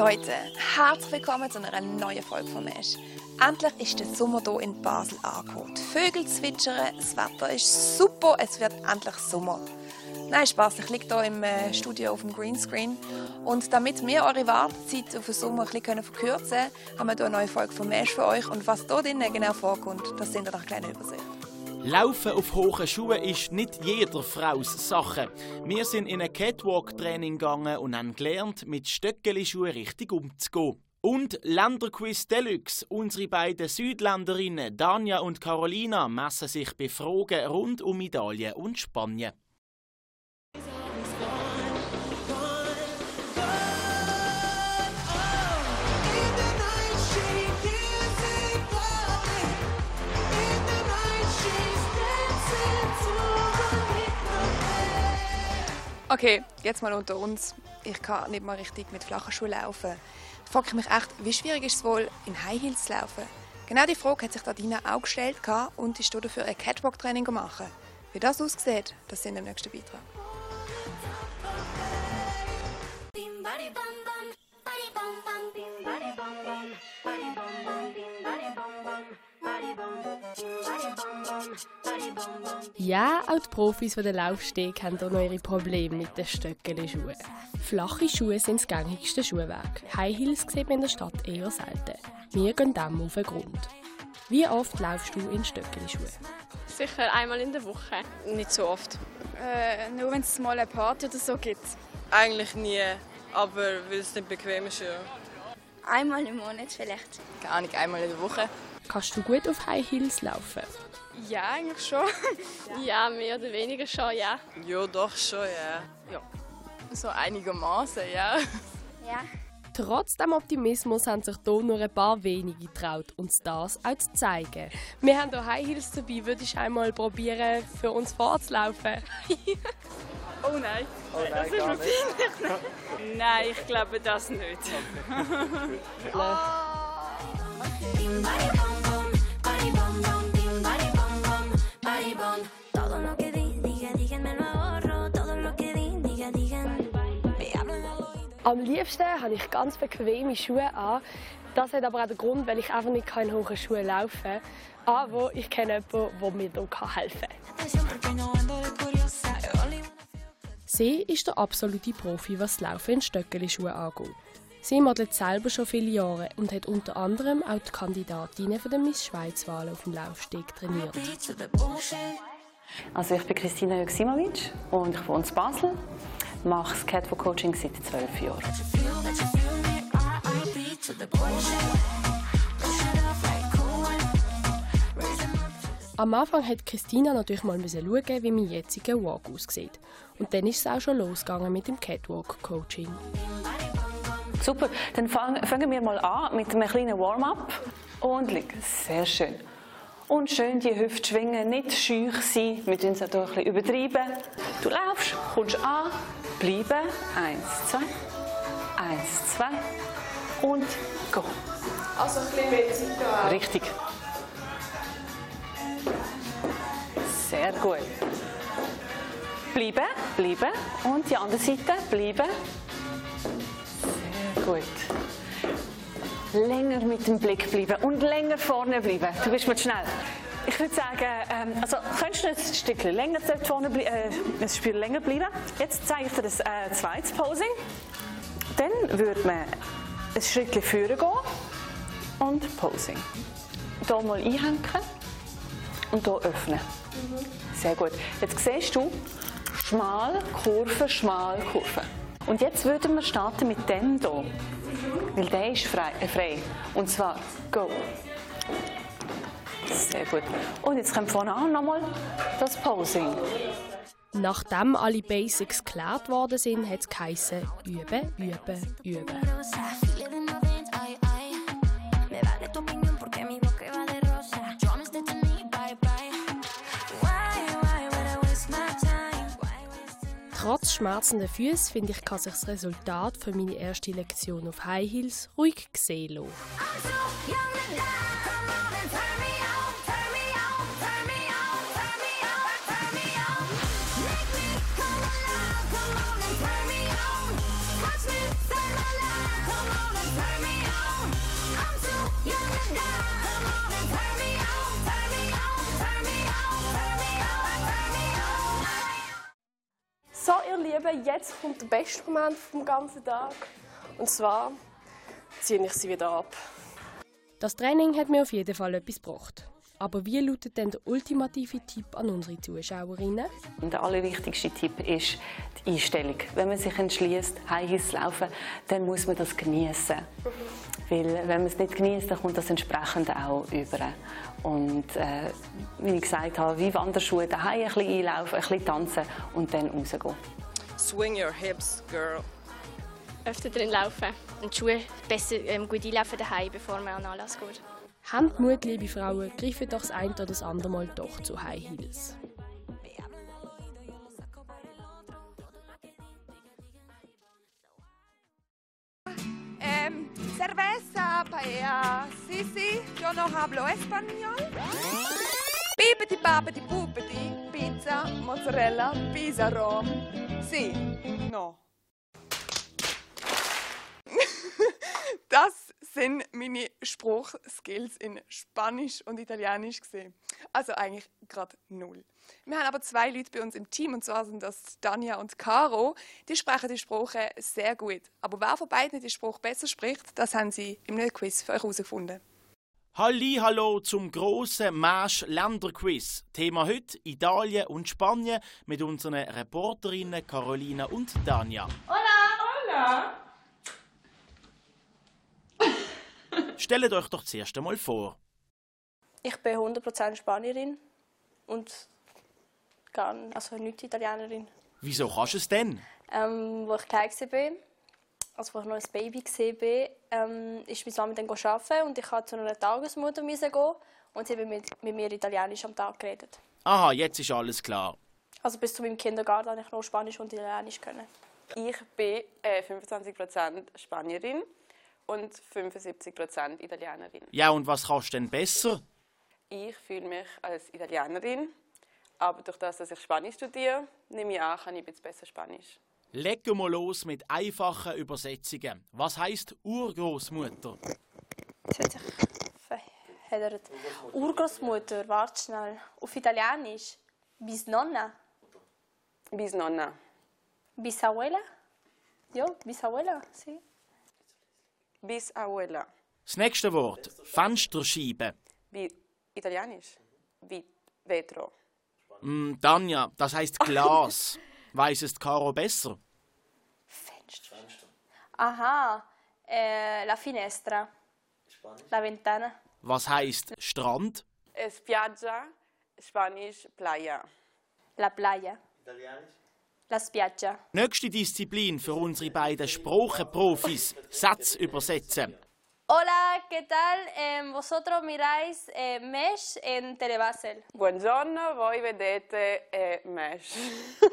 Leute, herzlich willkommen zu einer neuen Folge von Mesh. Endlich ist der Sommer hier in Basel angekommen. Die Vögel zwitschern, das Wetter ist super, es wird endlich Sommer. Nein, Spaß, ich liege hier im äh, Studio auf dem Greenscreen. Und damit wir eure Wartezeit auf den Sommer ein bisschen verkürzen können, haben wir hier eine neue Folge von Mesh für euch. Und was hier drinnen genau vorkommt, das sind wir nach einer kleinen Übersicht. Laufen auf hohen Schuhen ist nicht jeder Fraus Sache. Wir sind in ein Catwalk-Training gegangen und haben gelernt, mit Stöckeli-Schuhen richtig umzugehen. Und Länderquiz Deluxe. Unsere beiden Südländerinnen Danja und Carolina messen sich bei Fragen rund um Italien und Spanien. Okay, jetzt mal unter uns. Ich kann nicht mal richtig mit flachen Schuhen laufen. Da frage ich mich echt, wie schwierig ist es wohl, in High Heels zu laufen? Genau die Frage hat sich Dina auch gestellt und ist dafür ein Catwalk-Training gemacht. Wie das aussieht, das sind im nächsten Beitrag. Ja, auch die Profis der Laufsteg haben hier noch ihre Probleme mit den Stöckeli-Schuhen. Flache Schuhe sind das gängigste Schuhwerk. High Heels sieht man in der Stadt eher selten. Wir gehen dem auf den Grund. Wie oft laufst du in Stöckeli-Schuhen? Sicher einmal in der Woche. Nicht so oft. Äh, nur wenn es mal eine Party oder so gibt. Eigentlich nie, aber weil es nicht bequem ist. Ja. Einmal im Monat vielleicht. Gar nicht einmal in der Woche. Kannst du gut auf High Heels laufen? Ja, eigentlich schon. ja, mehr oder weniger schon, ja. Ja, doch schon, ja. Ja, so einigermaßen, ja. Ja. Trotz dem Optimismus haben sich hier nur ein paar wenige getraut, uns das auch zu zeigen. Wir haben hier High Heels dabei. Würdest du einmal probieren, für uns vorzulaufen? oh nein. Oh nein, das ist mir peinlich. nein, ich glaube das nicht. oh. Am liebsten habe ich ganz bequeme Schuhe an. Das hat aber auch den Grund, weil ich einfach nicht in hohen Schuhen laufen kann. Aber ich kenne jemanden, der mir hier helfen kann. Sie ist der absolute Profi, was Laufen in Stöckeli-Schuhen angeht. Sie modelt selber schon viele Jahre und hat unter anderem auch die Kandidatinnen für den Miss Schweiz-Wahl auf dem Laufsteg trainiert. Also ich bin Christina Joksimovic und ich wohne in Basel mache das Catwalk Coaching seit zwölf Jahren. Am Anfang hat Christina natürlich mal schauen, wie mein jetziger Walk aussieht. Und dann ist es auch schon losgegangen mit dem Catwalk Coaching. Super, dann fangen wir mal an mit einem kleinen Warm-up. Und liegen. Sehr schön. Und schön die Hüfte schwingen, nicht schüch sein. Wir tun es auch ein bisschen übertreiben. Du laufst, kommst an, bleiben. Eins, zwei. Eins, zwei. Und go. Also ein bisschen mehr Zeit Richtig. Sehr gut. Bleiben, bleiben. Und die andere Seite, bleiben. Sehr gut länger mit dem Blick bleiben und länger vorne bleiben. Du bist mir schnell. Ich würde sagen, ähm, also könntest du ein Stückchen länger vorne äh, Spiel länger bleiben. Jetzt zeige ich dir das äh, zweites Posing. Dann würde man ein Schrittchen führen gehen und Posing. Hier mal einhängen und hier öffnen. Sehr gut. Jetzt siehst du, schmal, Kurve, schmal, Kurve. Und jetzt würden wir starten mit dem hier. Weil der ist frei, äh, frei. Und zwar, go. Sehr gut. Und jetzt kommt vorne an nochmal das Posing. Nachdem alle Basics geklärt worden sind, hat es geheißen, üben, üben, üben. Trotz schmerzender Füße finde ich, kann sich das Resultat für meine erste Lektion auf High Heels ruhig sehen lassen. Üben. Jetzt kommt der beste Moment vom ganzen Tag. Und zwar ziehe ich sie wieder ab. Das Training hat mir auf jeden Fall etwas gebracht. Aber wie lautet denn der ultimative Tipp an unsere Zuschauerinnen? Der allerwichtigste Tipp ist die Einstellung. Wenn man sich entschließt, High zu laufen, dann muss man das genießen. Weil wenn man es nicht genießt, dann kommt das entsprechend auch über. Und äh, wie ich gesagt habe, wie Wanderschuhe daheim ein bisschen einlaufen, ein bisschen tanzen und dann rausgehen. Swing your hips, girl. Öfter drin laufen und die Schuhe besser ähm, gut einlaufen daheim, bevor man an Anlass geht. Habt Mut, liebe Frauen, greifen doch das ein oder das andere Mal doch zu High Heels. Ähm, cerveza, paella. Sí, sí, yo no hablo español. Bibidi, babidi, bubidi. Pizza, Mozzarella, Pisa, Rom. Sí, no. das sind meine Spruchskills in Spanisch und Italienisch gesehen. Also eigentlich gerade null. Wir haben aber zwei Leute bei uns im Team und zwar sind das Danja und Caro. Die sprechen die Sprache sehr gut. Aber wer von beiden die Spruch besser spricht, das haben sie im Quiz für euch herausgefunden. Halli, hallo zum grossen Marsch Länderquiz. Thema heute Italien und Spanien mit unseren Reporterinnen Carolina und Danja. Hola! Stellt euch doch zuerst einmal vor. Ich bin 100% Spanierin und gar also nicht Italienerin. Wieso kannst du es denn? Ähm, wo ich klein war, also wo ich noch ein Baby war, ähm, ist meine Mama dann arbeiten und ich musste zu einer Tagesmutter gehen und sie hat mit, mit mir Italienisch am Tag geredet. Aha, jetzt ist alles klar. Also bis zu meinem Kindergarten konnte ich noch Spanisch und Italienisch können. Ich bin äh, 25% Spanierin und 75% Italienerin. Ja, und was kannst du denn besser? Ich fühle mich als Italienerin, aber durch das, dass ich Spanisch studiere, nehme ich an, kann ich ein bisschen besser Spanisch. Legen wir los mit einfachen Übersetzungen. Was heißt Urgroßmutter? Das hat sich verheddert. Urgroßmutter, warte schnell. Auf Italienisch. Bisnonna. Bisnonna. Bisabuela? Ja, Bisabuela, sì. Bisabuela. Das nächste Wort: Fensterscheibe. Wie Italienisch? Wie Vetro. Mm, Tanja, das heißt Glas. Weiß es Caro besser? Fenster. Aha, eh, la finestra. La ventana. Was heißt Strand? Spiaggia, Spanisch Playa. La playa. La spiaggia. Nächste Disziplin für unsere beiden Sprachenprofis: Satz übersetzen. Hola, ¿qué tal? Eh, vosotros miráis eh, Mesh en Telebasel. Buongiorno, voi vedete eh, Mesh.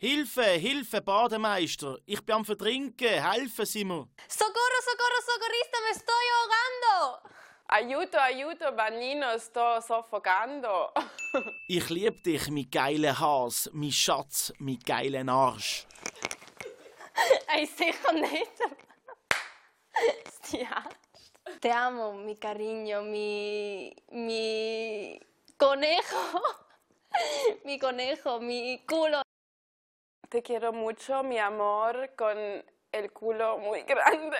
Hilfe, Hilfe, Bademeister! Ich bin am Verdrinken, helfen Sie mir! Socorro, socorro, socorrista, me estoy ahogando! Aiuto, aiuto, bagnino, sto soffocando. Ich lieb dich, mi geile Has, mi Schatz, mi geilen Arsch. Ey, sicher nicht. Stia. Te amo, mi cariño, mi. mi. conejo. mi conejo, mi culo. Te quiero mucho, mi amor, con el culo muy grande.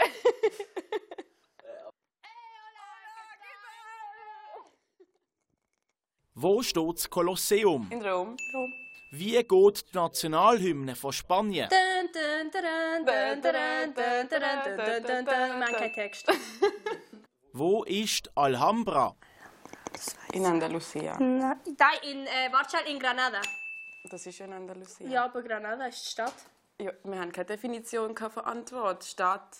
Wo steht das Kolosseum? In Rom. Rom. Wie geht die Nationalhymne von Spanien? Man kein Text. Wo ist Alhambra? In Andalusia. Nein, in äh, Warschau in Granada. Das ist in Andalusia. Ja, aber Granada ist die Stadt. Ja, wir haben keine Definition keine von Antwort. Stadt,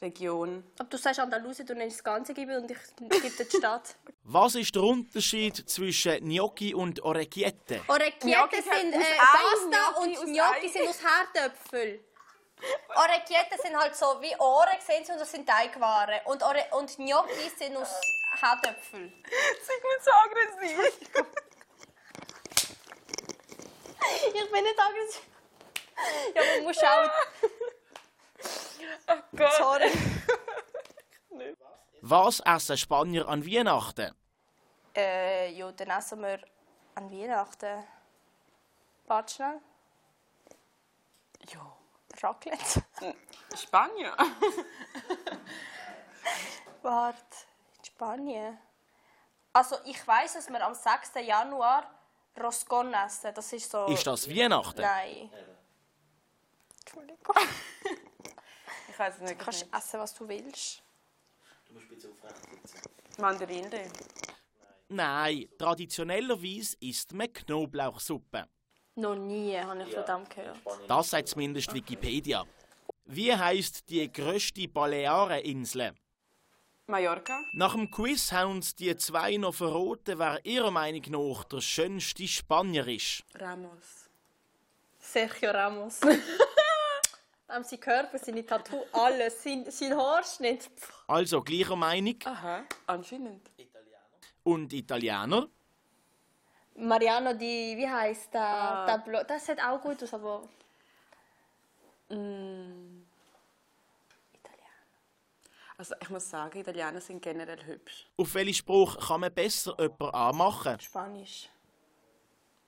Region. Aber du sagst Andalusien, du nennst das ganze Gebiet und ich gebe dir die Stadt. Was ist der Unterschied zwischen Gnocchi und Orecchiette? Orecchiette Gnocchi sind aus äh, Ei, Pasta Gnocchi und Gnocchi Ei. sind aus Herdöpfel. Orecchiette sind halt so wie Ohren, sehen Sie, und das sind Teigwaren. Und, Ore und Gnocchi sind aus Herdöpfel. Sag mir so aggressiv. Ich bin nicht aggressiv. Ja, man muss schauen. Gott. Sorry. Was essen Spanier an Weihnachten? Äh, ja, dann essen wir an Weihnachten. Warte schnell. Ja. Raclette. Spanien. Warte, in Spanien. Also ich weiß, dass wir am 6. Januar Roscon essen. Das ist so... Ist das Weihnachten? Nein. Entschuldigung. Ich weiß es nicht. Du kannst essen, was du willst. Mandarinen. Nein, traditionellerweise isst man Knoblauchsuppe. Noch nie habe ich von dem gehört. Das sagt zumindest Wikipedia. Wie heisst die grösste Baleareninsel? Mallorca. Nach dem Quiz haben uns die zwei noch verraten, wer ihrer Meinung nach der schönste Spanier ist. Ramos. Sergio Ramos. Dem sein Körper, seine Tattoo, alles, sein, sein Haarschnitt. Also gleicher Meinung. Aha, anscheinend. Und Italiener? Mariano di, wie heißt der? Blo das sieht auch gut aus, aber Also ich muss sagen, Italiener sind generell hübsch. Auf welchen Spruch kann man besser jemanden anmachen? Spanisch.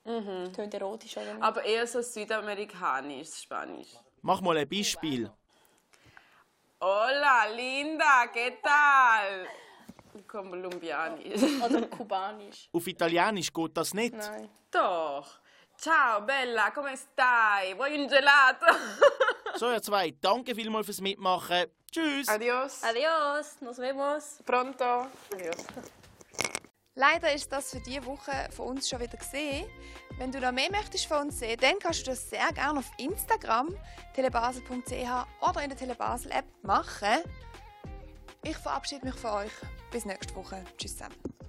Mhm. Tönt erotisch, oder nicht? Aber eher so südamerikanisch, Spanisch. Mach mal ein Beispiel. Hola, linda, ¿qué tal? Kolumbianisch. Oder kubanisch. Auf Italienisch geht das nicht. Nein. Doch. Ciao, Bella, come stai? Vuoi un gelato? So, ihr zwei, danke vielmals fürs Mitmachen. Tschüss. Adios. Adios, nos vemos. Pronto. Adios. Leider ist das für diese Woche von uns schon wieder gesehen. Wenn du noch mehr möchtest von uns sehen, dann kannst du das sehr gerne auf Instagram telebasel.ch oder in der Telebasel App machen. Ich verabschiede mich von euch. Bis nächste Woche. Tschüss zusammen.